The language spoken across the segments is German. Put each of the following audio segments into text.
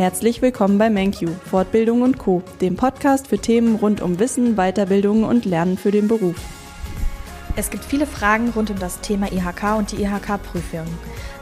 Herzlich willkommen bei MenQ, Fortbildung und Co., dem Podcast für Themen rund um Wissen, Weiterbildung und Lernen für den Beruf. Es gibt viele Fragen rund um das Thema IHK und die IHK-Prüfung.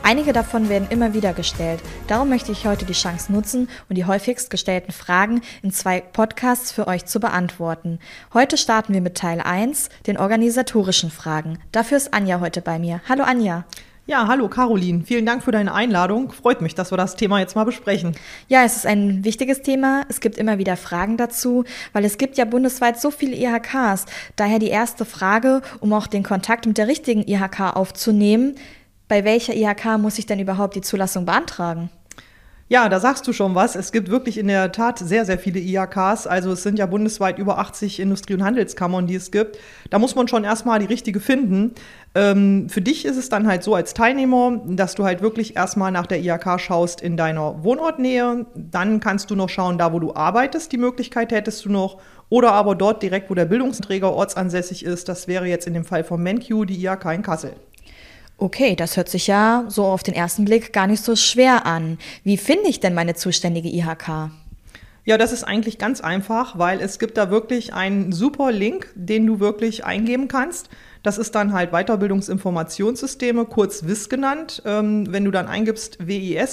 Einige davon werden immer wieder gestellt. Darum möchte ich heute die Chance nutzen und die häufigst gestellten Fragen in zwei Podcasts für euch zu beantworten. Heute starten wir mit Teil 1, den organisatorischen Fragen. Dafür ist Anja heute bei mir. Hallo Anja. Ja, hallo Caroline. Vielen Dank für deine Einladung. Freut mich, dass wir das Thema jetzt mal besprechen. Ja, es ist ein wichtiges Thema. Es gibt immer wieder Fragen dazu, weil es gibt ja bundesweit so viele IHKs. Daher die erste Frage, um auch den Kontakt mit der richtigen IHK aufzunehmen. Bei welcher IHK muss ich denn überhaupt die Zulassung beantragen? Ja, da sagst du schon was. Es gibt wirklich in der Tat sehr, sehr viele IHKs. Also es sind ja bundesweit über 80 Industrie- und Handelskammern, die es gibt. Da muss man schon erstmal die richtige finden. Ähm, für dich ist es dann halt so als Teilnehmer, dass du halt wirklich erstmal nach der IHK schaust in deiner Wohnortnähe. Dann kannst du noch schauen, da wo du arbeitest, die Möglichkeit hättest du noch. Oder aber dort direkt, wo der Bildungsträger ortsansässig ist. Das wäre jetzt in dem Fall von MenQ die IHK in Kassel. Okay, das hört sich ja so auf den ersten Blick gar nicht so schwer an. Wie finde ich denn meine zuständige IHK? Ja, das ist eigentlich ganz einfach, weil es gibt da wirklich einen super Link, den du wirklich eingeben kannst. Das ist dann halt Weiterbildungsinformationssysteme, kurz WIS genannt. Ähm, wenn du dann eingibst wis.ihk.de,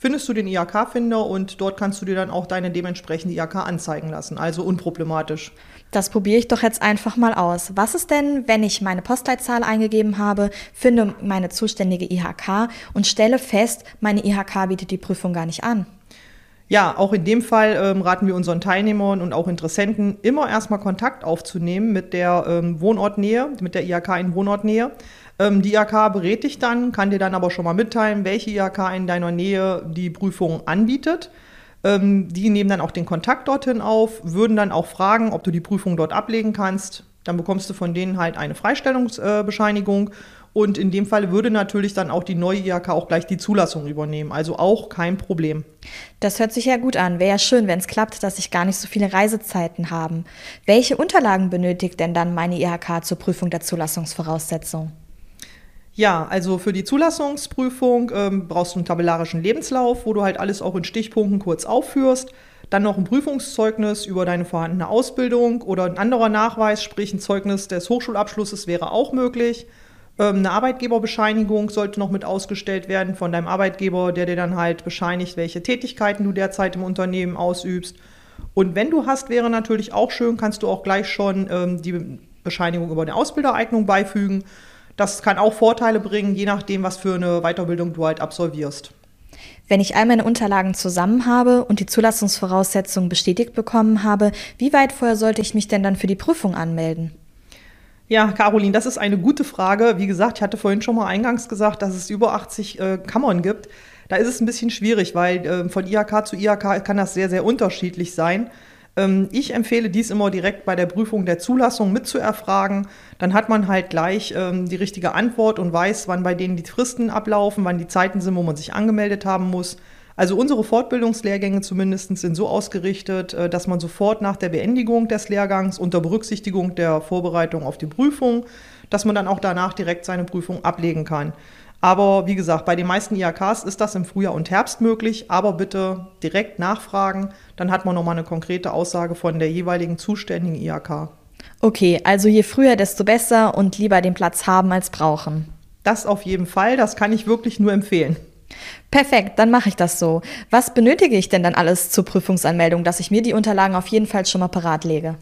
findest du den IHK-Finder und dort kannst du dir dann auch deine dementsprechende IHK anzeigen lassen. Also unproblematisch. Das probiere ich doch jetzt einfach mal aus. Was ist denn, wenn ich meine Postleitzahl eingegeben habe, finde meine zuständige IHK und stelle fest, meine IHK bietet die Prüfung gar nicht an? Ja, auch in dem Fall ähm, raten wir unseren Teilnehmern und auch Interessenten immer erstmal Kontakt aufzunehmen mit der ähm, Wohnortnähe, mit der IHK in Wohnortnähe. Ähm, die IHK berät dich dann, kann dir dann aber schon mal mitteilen, welche IHK in deiner Nähe die Prüfung anbietet. Ähm, die nehmen dann auch den Kontakt dorthin auf, würden dann auch fragen, ob du die Prüfung dort ablegen kannst. Dann bekommst du von denen halt eine Freistellungsbescheinigung. Und in dem Fall würde natürlich dann auch die neue IHK auch gleich die Zulassung übernehmen. Also auch kein Problem. Das hört sich ja gut an. Wäre ja schön, wenn es klappt, dass ich gar nicht so viele Reisezeiten haben. Welche Unterlagen benötigt denn dann meine IHK zur Prüfung der Zulassungsvoraussetzung? Ja, also für die Zulassungsprüfung ähm, brauchst du einen tabellarischen Lebenslauf, wo du halt alles auch in Stichpunkten kurz aufführst. Dann noch ein Prüfungszeugnis über deine vorhandene Ausbildung oder ein anderer Nachweis, sprich ein Zeugnis des Hochschulabschlusses wäre auch möglich. Ähm, eine Arbeitgeberbescheinigung sollte noch mit ausgestellt werden von deinem Arbeitgeber, der dir dann halt bescheinigt, welche Tätigkeiten du derzeit im Unternehmen ausübst. Und wenn du hast, wäre natürlich auch schön, kannst du auch gleich schon ähm, die Bescheinigung über eine Ausbildereignung beifügen. Das kann auch Vorteile bringen, je nachdem, was für eine Weiterbildung du halt absolvierst. Wenn ich all meine Unterlagen zusammen habe und die Zulassungsvoraussetzungen bestätigt bekommen habe, wie weit vorher sollte ich mich denn dann für die Prüfung anmelden? Ja, Caroline, das ist eine gute Frage. Wie gesagt, ich hatte vorhin schon mal eingangs gesagt, dass es über 80 äh, Kammern gibt. Da ist es ein bisschen schwierig, weil äh, von IHK zu IHK kann das sehr, sehr unterschiedlich sein. Ähm, ich empfehle dies immer direkt bei der Prüfung der Zulassung mitzuerfragen. Dann hat man halt gleich ähm, die richtige Antwort und weiß, wann bei denen die Fristen ablaufen, wann die Zeiten sind, wo man sich angemeldet haben muss. Also unsere Fortbildungslehrgänge zumindest sind so ausgerichtet, äh, dass man sofort nach der Beendigung des Lehrgangs unter Berücksichtigung der Vorbereitung auf die Prüfung, dass man dann auch danach direkt seine Prüfung ablegen kann. Aber wie gesagt, bei den meisten IHKs ist das im Frühjahr und Herbst möglich, aber bitte direkt nachfragen, dann hat man nochmal eine konkrete Aussage von der jeweiligen zuständigen IHK. Okay, also je früher, desto besser und lieber den Platz haben als brauchen. Das auf jeden Fall, das kann ich wirklich nur empfehlen. Perfekt, dann mache ich das so. Was benötige ich denn dann alles zur Prüfungsanmeldung, dass ich mir die Unterlagen auf jeden Fall schon mal parat lege?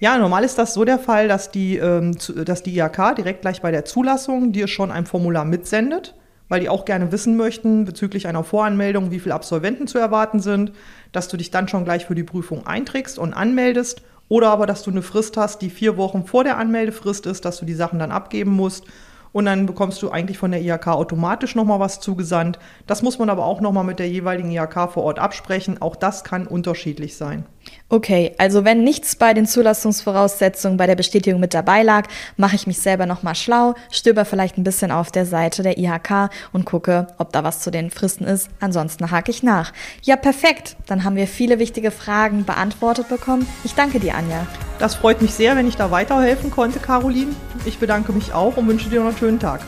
Ja, normal ist das so der Fall, dass die, ähm, dass die IHK direkt gleich bei der Zulassung dir schon ein Formular mitsendet, weil die auch gerne wissen möchten bezüglich einer Voranmeldung, wie viele Absolventen zu erwarten sind, dass du dich dann schon gleich für die Prüfung einträgst und anmeldest oder aber, dass du eine Frist hast, die vier Wochen vor der Anmeldefrist ist, dass du die Sachen dann abgeben musst und dann bekommst du eigentlich von der IHK automatisch nochmal was zugesandt. Das muss man aber auch nochmal mit der jeweiligen IHK vor Ort absprechen. Auch das kann unterschiedlich sein. Okay, also wenn nichts bei den Zulassungsvoraussetzungen bei der Bestätigung mit dabei lag, mache ich mich selber nochmal schlau, stöber vielleicht ein bisschen auf der Seite der IHK und gucke, ob da was zu den Fristen ist. Ansonsten hake ich nach. Ja, perfekt. Dann haben wir viele wichtige Fragen beantwortet bekommen. Ich danke dir, Anja. Das freut mich sehr, wenn ich da weiterhelfen konnte, Caroline. Ich bedanke mich auch und wünsche dir noch einen schönen Tag.